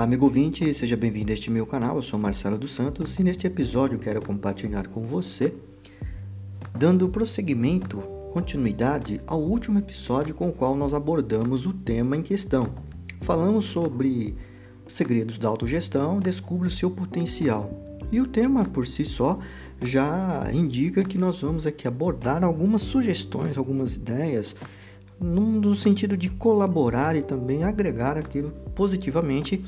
Olá, amigo ouvinte, seja bem-vindo a este meu canal. Eu sou Marcelo dos Santos e neste episódio quero compartilhar com você, dando prosseguimento, continuidade ao último episódio com o qual nós abordamos o tema em questão. Falamos sobre segredos da autogestão, descubra o seu potencial. E o tema por si só já indica que nós vamos aqui abordar algumas sugestões, algumas ideias no sentido de colaborar e também agregar aquilo positivamente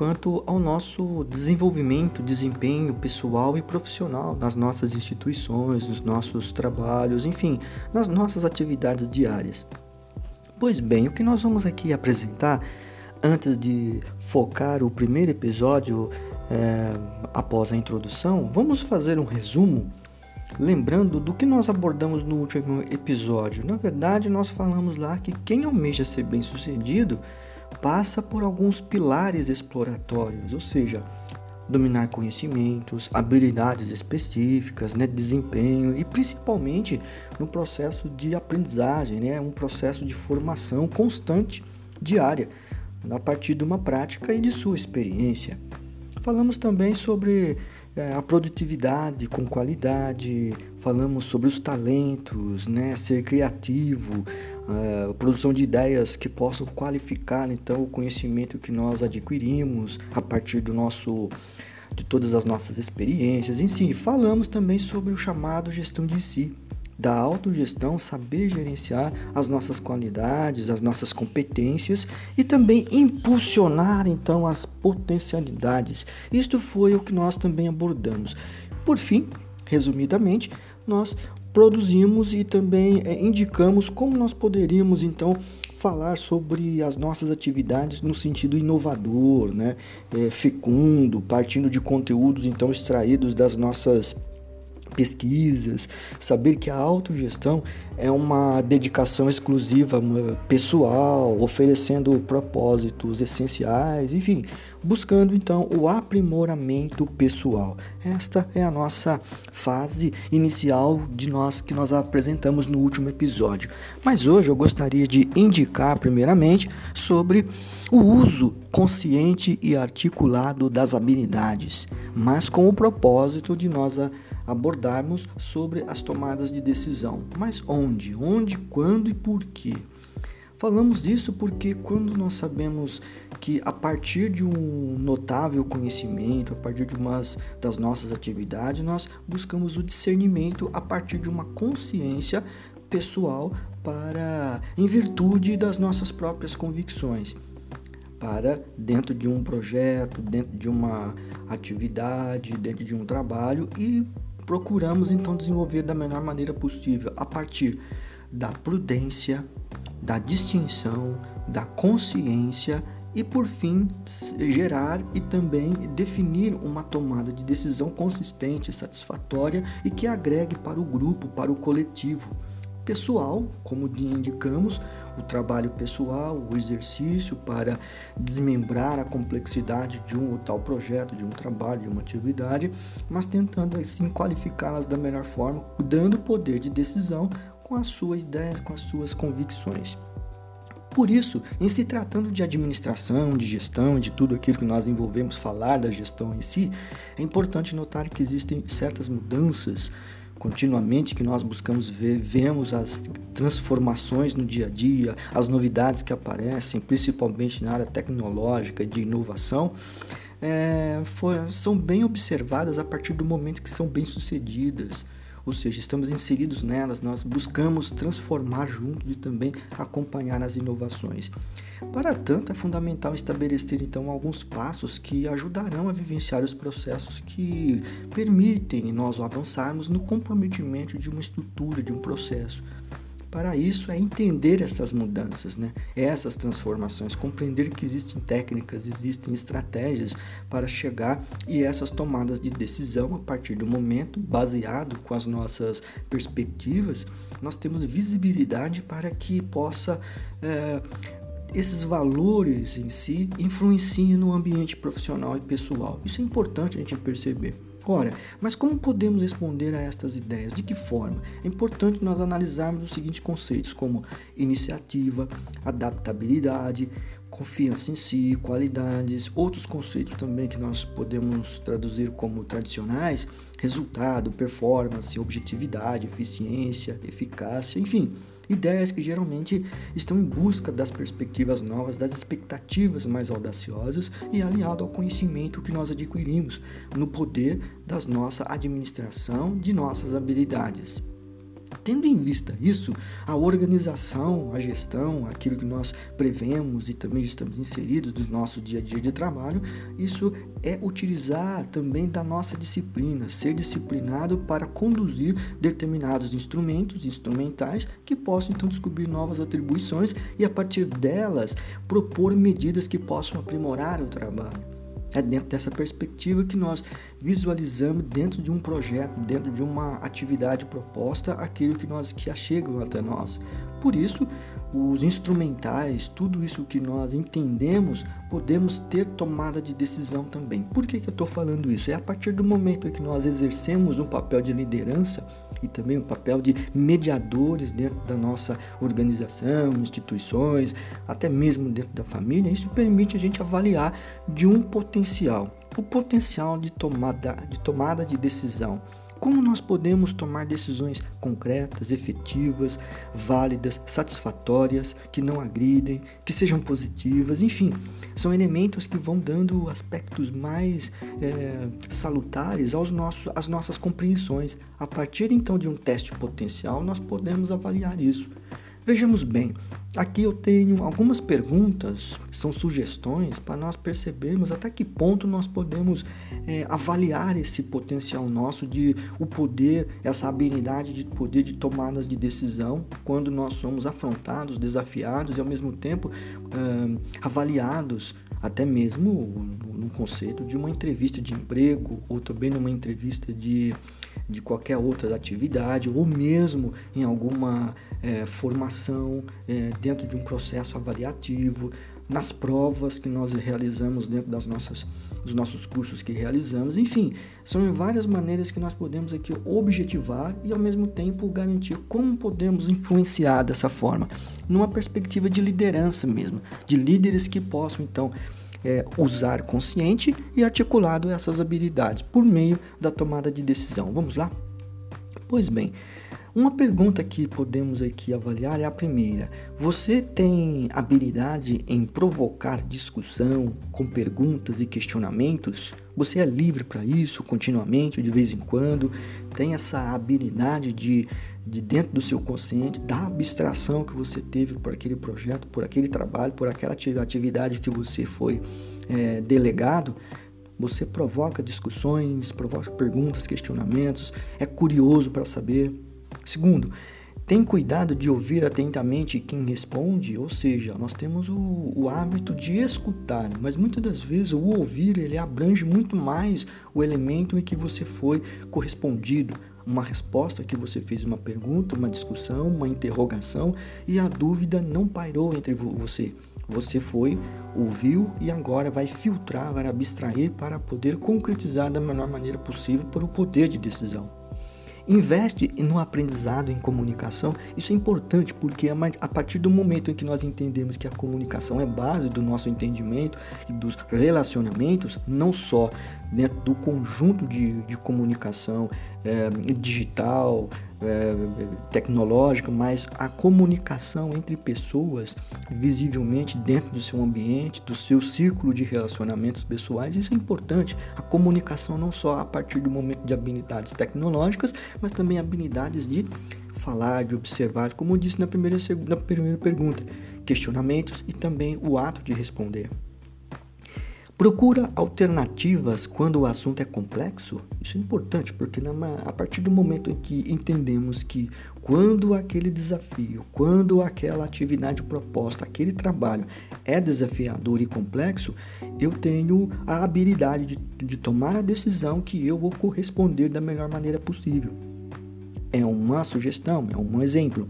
quanto ao nosso desenvolvimento, desempenho pessoal e profissional nas nossas instituições, nos nossos trabalhos, enfim, nas nossas atividades diárias. Pois bem, o que nós vamos aqui apresentar antes de focar o primeiro episódio é, após a introdução, vamos fazer um resumo lembrando do que nós abordamos no último episódio. Na verdade, nós falamos lá que quem almeja ser bem-sucedido passa por alguns pilares exploratórios, ou seja, dominar conhecimentos, habilidades específicas, né, desempenho e principalmente no processo de aprendizagem, né, um processo de formação constante diária a partir de uma prática e de sua experiência. Falamos também sobre é, a produtividade com qualidade, falamos sobre os talentos, né, ser criativo, a produção de ideias que possam qualificar então o conhecimento que nós adquirimos a partir do nosso de todas as nossas experiências. Em si, falamos também sobre o chamado gestão de si, da autogestão, saber gerenciar as nossas qualidades, as nossas competências e também impulsionar então as potencialidades. Isto foi o que nós também abordamos. Por fim, resumidamente, nós produzimos e também é, indicamos como nós poderíamos então falar sobre as nossas atividades no sentido inovador, né, é, fecundo, partindo de conteúdos então extraídos das nossas pesquisas, saber que a autogestão é uma dedicação exclusiva pessoal, oferecendo propósitos essenciais, enfim, buscando então o aprimoramento pessoal. Esta é a nossa fase inicial de nós que nós apresentamos no último episódio. Mas hoje eu gostaria de indicar primeiramente sobre o uso consciente e articulado das habilidades, mas com o propósito de nós abordarmos sobre as tomadas de decisão. Mas onde? Onde, quando e por quê? Falamos disso porque quando nós sabemos que a partir de um notável conhecimento, a partir de umas das nossas atividades, nós buscamos o discernimento a partir de uma consciência pessoal para em virtude das nossas próprias convicções para dentro de um projeto, dentro de uma atividade, dentro de um trabalho e procuramos então desenvolver da melhor maneira possível a partir da prudência, da distinção, da consciência e por fim gerar e também definir uma tomada de decisão consistente, satisfatória e que agregue para o grupo, para o coletivo pessoal, como indicamos, o trabalho pessoal, o exercício para desmembrar a complexidade de um ou tal projeto, de um trabalho, de uma atividade, mas tentando assim qualificá-las da melhor forma, dando poder de decisão com as suas ideias, com as suas convicções. Por isso, em se tratando de administração, de gestão, de tudo aquilo que nós envolvemos falar da gestão em si, é importante notar que existem certas mudanças continuamente que nós buscamos ver, vemos as transformações no dia a dia, as novidades que aparecem, principalmente na área tecnológica de inovação, é, são bem observadas a partir do momento que são bem sucedidas. Ou seja, estamos inseridos nelas, nós buscamos transformar junto e também acompanhar as inovações. Para tanto, é fundamental estabelecer então alguns passos que ajudarão a vivenciar os processos que permitem nós avançarmos no comprometimento de uma estrutura, de um processo. Para isso é entender essas mudanças, né? essas transformações, compreender que existem técnicas, existem estratégias para chegar e essas tomadas de decisão a partir do momento, baseado com as nossas perspectivas, nós temos visibilidade para que possa é, esses valores em si influenciem no ambiente profissional e pessoal. Isso é importante a gente perceber. Ora, mas como podemos responder a estas ideias? De que forma? É importante nós analisarmos os seguintes conceitos, como iniciativa, adaptabilidade, confiança em si, qualidades, outros conceitos também que nós podemos traduzir como tradicionais, resultado, performance, objetividade, eficiência, eficácia, enfim, ideias que geralmente estão em busca das perspectivas novas, das expectativas mais audaciosas e aliado ao conhecimento que nós adquirimos no poder da nossa administração de nossas habilidades. Tendo em vista isso, a organização, a gestão, aquilo que nós prevemos e também estamos inseridos no nosso dia a dia de trabalho, isso é utilizar também da nossa disciplina, ser disciplinado para conduzir determinados instrumentos, instrumentais, que possam então descobrir novas atribuições e a partir delas propor medidas que possam aprimorar o trabalho. É dentro dessa perspectiva que nós visualizamos dentro de um projeto, dentro de uma atividade proposta, aquilo que nós que achegam até nós. Por isso, os instrumentais, tudo isso que nós entendemos, podemos ter tomada de decisão também. Por que, que eu estou falando isso? É a partir do momento em que nós exercemos um papel de liderança e também um papel de mediadores dentro da nossa organização, instituições, até mesmo dentro da família, isso permite a gente avaliar de um potencial, o potencial de tomada de, tomada de decisão como nós podemos tomar decisões concretas, efetivas, válidas, satisfatórias, que não agridem, que sejam positivas, enfim, são elementos que vão dando aspectos mais é, salutares aos nossos, às nossas compreensões. A partir então de um teste potencial, nós podemos avaliar isso. Vejamos bem, aqui eu tenho algumas perguntas, são sugestões para nós percebermos até que ponto nós podemos é, avaliar esse potencial nosso de o poder, essa habilidade de poder de tomadas de decisão quando nós somos afrontados, desafiados e ao mesmo tempo é, avaliados até mesmo no conceito de uma entrevista de emprego ou também numa entrevista de, de qualquer outra atividade ou mesmo em alguma é, formação é, dentro de um processo avaliativo, nas provas que nós realizamos dentro das nossas, dos nossos cursos que realizamos, enfim, são várias maneiras que nós podemos aqui objetivar e ao mesmo tempo garantir como podemos influenciar dessa forma, numa perspectiva de liderança mesmo, de líderes que possam então é, usar consciente e articulado essas habilidades por meio da tomada de decisão. Vamos lá? Pois bem, uma pergunta que podemos aqui avaliar é a primeira. Você tem habilidade em provocar discussão com perguntas e questionamentos? Você é livre para isso continuamente, de vez em quando? Tem essa habilidade de, de dentro do seu consciente, da abstração que você teve por aquele projeto, por aquele trabalho, por aquela atividade que você foi é, delegado? Você provoca discussões, provoca perguntas, questionamentos, é curioso para saber Segundo, tem cuidado de ouvir atentamente quem responde, ou seja, nós temos o, o, hábito de escutar, mas muitas das vezes o ouvir ele abrange muito mais o elemento em que você foi correspondido, uma resposta que você fez uma pergunta, uma discussão, uma interrogação e a dúvida não pairou entre você. Você foi, ouviu e agora vai filtrar, vai abstrair para poder concretizar da melhor maneira possível para o poder de decisão. Investe no aprendizado em comunicação. Isso é importante porque a partir do momento em que nós entendemos que a comunicação é base do nosso entendimento e dos relacionamentos, não só dentro do conjunto de, de comunicação é, digital, é, tecnológica, mas a comunicação entre pessoas, visivelmente dentro do seu ambiente, do seu círculo de relacionamentos pessoais, isso é importante. A comunicação não só a partir do momento de habilidades tecnológicas, mas também habilidades de falar, de observar, como eu disse na primeira, na primeira pergunta, questionamentos e também o ato de responder. Procura alternativas quando o assunto é complexo. Isso é importante porque a partir do momento em que entendemos que quando aquele desafio, quando aquela atividade proposta, aquele trabalho é desafiador e complexo, eu tenho a habilidade de, de tomar a decisão que eu vou corresponder da melhor maneira possível. É uma sugestão, é um exemplo.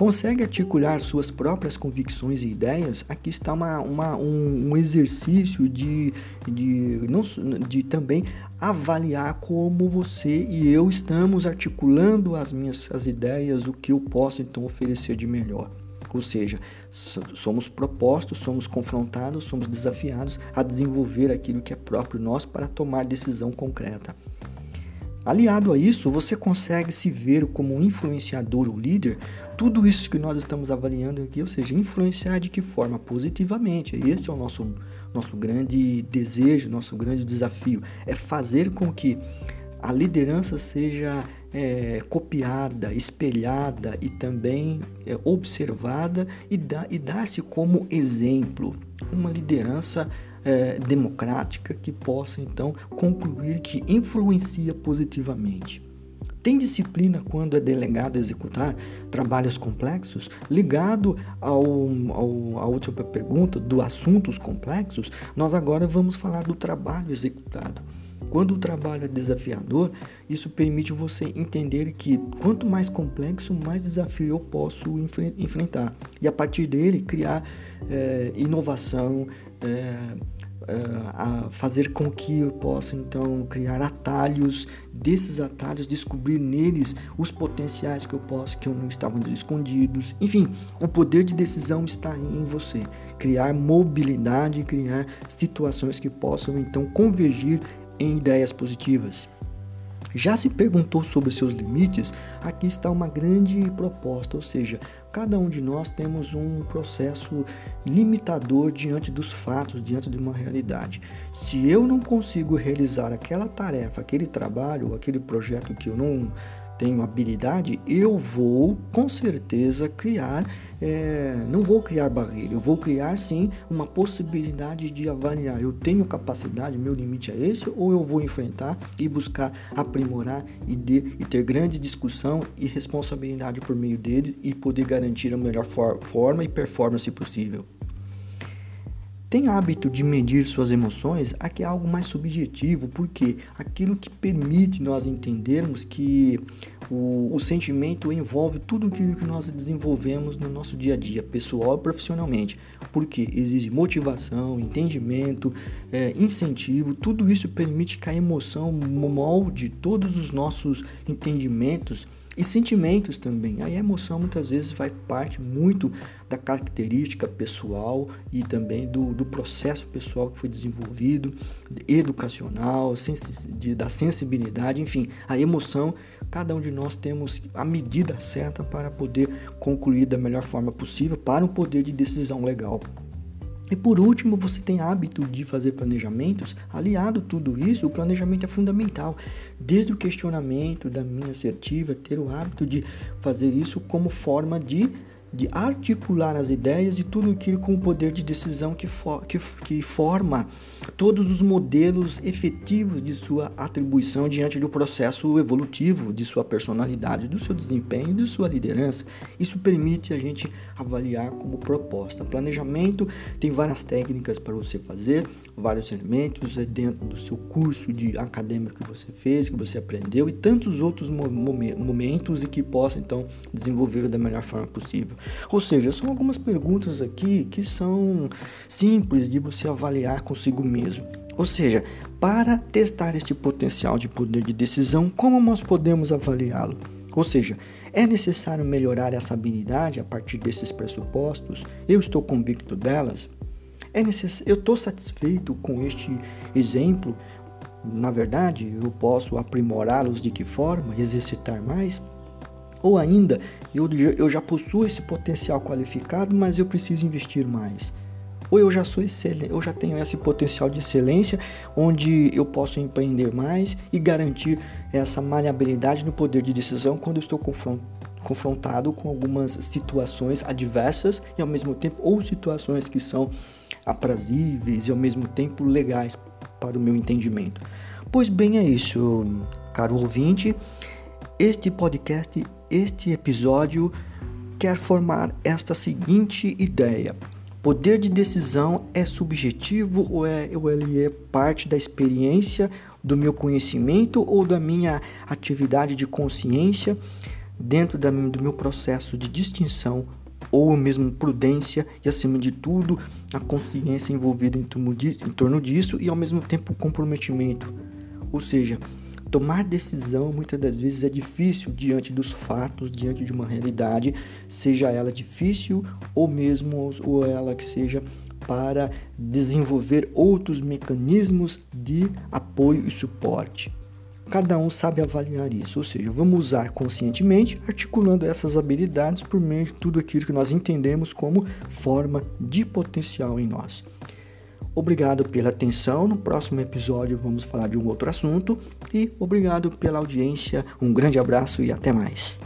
Consegue articular suas próprias convicções e ideias? Aqui está uma, uma um, um, exercício de, de, não, de também avaliar como você e eu estamos articulando as minhas as ideias, o que eu posso então oferecer de melhor. Ou seja, somos propostos, somos confrontados, somos desafiados a desenvolver aquilo que é próprio nosso para tomar decisão concreta. Aliado a isso, você consegue se ver como um influenciador ou líder? Tudo isso que nós estamos avaliando aqui, ou seja, influenciar de que forma? Positivamente. Esse é o nosso, nosso grande desejo, nosso grande desafio. É fazer com que a liderança seja é, copiada, espelhada e também é, observada e, da, e dar-se como exemplo. Uma liderança é, democrática que possa então concluir que influencia positivamente. Tem disciplina quando é delegado a executar trabalhos complexos? Ligado ao, ao, à última pergunta do assuntos complexos, nós agora vamos falar do trabalho executado. Quando o trabalho é desafiador, isso permite você entender que quanto mais complexo, mais desafio eu posso enfre enfrentar. E a partir dele, criar é, inovação, a fazer com que eu possa então criar atalhos, desses atalhos descobrir neles os potenciais que eu posso que eu não estavam escondidos. Enfim, o poder de decisão está em você. Criar mobilidade, criar situações que possam então convergir em ideias positivas. Já se perguntou sobre seus limites? Aqui está uma grande proposta, ou seja, cada um de nós temos um processo limitador diante dos fatos, diante de uma realidade. Se eu não consigo realizar aquela tarefa, aquele trabalho, aquele projeto que eu não tenho habilidade, eu vou com certeza criar, é, não vou criar barreira, eu vou criar sim uma possibilidade de avaliar. Eu tenho capacidade, meu limite é esse, ou eu vou enfrentar e buscar aprimorar e, de, e ter grande discussão e responsabilidade por meio dele e poder garantir a melhor for, forma e performance possível. Tem hábito de medir suas emoções? Aqui é algo mais subjetivo, porque aquilo que permite nós entendermos que o, o, sentimento envolve tudo aquilo que nós desenvolvemos no nosso dia a dia, pessoal e profissionalmente, porque exige motivação, entendimento, é, incentivo, tudo isso permite que a emoção molde todos os nossos entendimentos e sentimentos também. A emoção muitas vezes faz parte muito da característica pessoal e também do, do processo pessoal que foi desenvolvido, educacional, de, da sensibilidade, enfim, a emoção, cada um de nós temos a medida certa para poder concluir da melhor forma possível para um poder de decisão legal. E por último, você tem hábito de fazer planejamentos. Aliado tudo isso, o planejamento é fundamental. Desde o questionamento da minha assertiva, ter o hábito de fazer isso como forma de de articular as ideias e tudo aquilo com o poder de decisão que, for, que, que forma todos os modelos efetivos de sua atribuição diante do processo evolutivo de sua personalidade, do seu desempenho de sua liderança. Isso permite a gente avaliar como proposta. Planejamento tem várias técnicas para você fazer, vários elementos é dentro do seu curso de acadêmico que você fez, que você aprendeu e tantos outros momentos e que possa então desenvolver da melhor forma possível. Ou seja, são algumas perguntas aqui que são simples de você avaliar consigo mesmo. Ou seja, para testar este potencial de poder de decisão, como nós podemos avaliá-lo? Ou seja, é necessário melhorar essa habilidade a partir desses pressupostos? Eu estou convicto delas? É necess... Eu estou satisfeito com este exemplo? Na verdade, eu posso aprimorá-los de que forma? Exercitar mais? Ou ainda, eu, eu já possuo esse potencial qualificado, mas eu preciso investir mais. Ou eu já sou excelente, eu já tenho esse potencial de excelência, onde eu posso empreender mais e garantir essa maleabilidade no poder de decisão quando eu estou confrontado com algumas situações adversas e ao mesmo tempo ou situações que são aprazíveis e ao mesmo tempo legais para o meu entendimento. Pois bem, é isso, caro ouvinte. Este podcast este episódio quer formar esta seguinte ideia: poder de decisão é subjetivo ou, é, ou ele é parte da experiência do meu conhecimento ou da minha atividade de consciência dentro da, do meu processo de distinção ou mesmo prudência e, acima de tudo, a consciência envolvida em torno, disso e, ao mesmo tempo, comprometimento. Ou seja, tomar decisão muitas das vezes é difícil diante dos fatos, diante de uma realidade, seja ela difícil ou mesmo ou ela que seja para desenvolver outros mecanismos de apoio e suporte. Cada um sabe avaliar isso, ou seja, vamos usar conscientemente, articulando essas habilidades por meio de tudo aquilo que nós entendemos como forma de potencial em nós. Obrigado pela atenção. No próximo episódio vamos falar de um outro assunto e obrigado pela audiência. Um grande abraço e até mais.